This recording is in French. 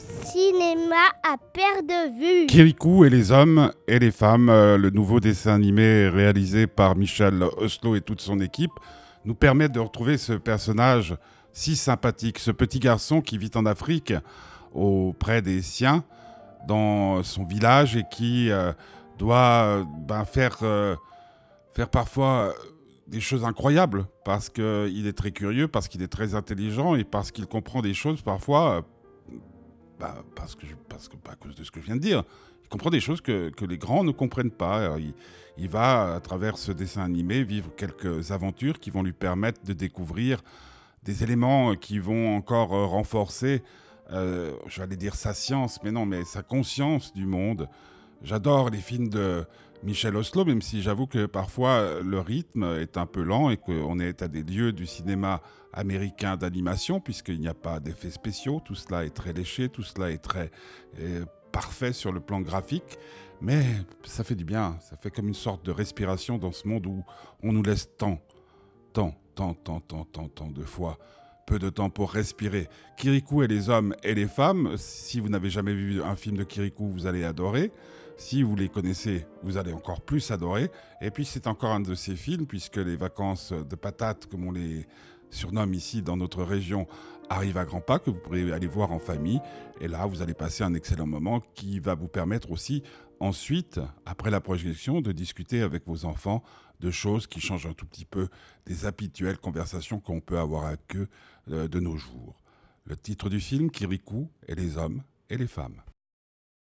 cinéma à perte de vue. Kirikou et les hommes et les femmes, euh, le nouveau dessin animé réalisé par Michel Oslo et toute son équipe, nous permet de retrouver ce personnage si sympathique, ce petit garçon qui vit en Afrique auprès des siens dans son village et qui euh, doit ben, faire, euh, faire parfois des choses incroyables parce qu'il est très curieux, parce qu'il est très intelligent et parce qu'il comprend des choses parfois, bah, parce que, parce que, à cause de ce que je viens de dire, il comprend des choses que, que les grands ne comprennent pas. il, il, va, à travers ce dessin animé, vivre quelques aventures qui vont lui permettre de découvrir des éléments qui vont encore renforcer, euh, j'allais dire sa science, mais non, mais sa conscience du monde. J'adore les films de Michel Oslo, même si j'avoue que parfois le rythme est un peu lent et qu'on est à des lieux du cinéma américain d'animation, puisqu'il n'y a pas d'effets spéciaux, tout cela est très léché, tout cela est très euh, parfait sur le plan graphique, mais ça fait du bien, ça fait comme une sorte de respiration dans ce monde où on nous laisse tant, tant, tant, tant, tant, tant, tant de fois peu de temps pour respirer. Kirikou et les hommes et les femmes, si vous n'avez jamais vu un film de Kirikou, vous allez adorer. Si vous les connaissez, vous allez encore plus adorer. Et puis c'est encore un de ces films, puisque les vacances de patates, comme on les surnomme ici dans notre région, arrivent à grands pas, que vous pourrez aller voir en famille. Et là, vous allez passer un excellent moment qui va vous permettre aussi ensuite, après la projection, de discuter avec vos enfants de choses qui changent un tout petit peu des habituelles conversations qu'on peut avoir avec eux de nos jours. Le titre du film, Kirikou et les hommes et les femmes.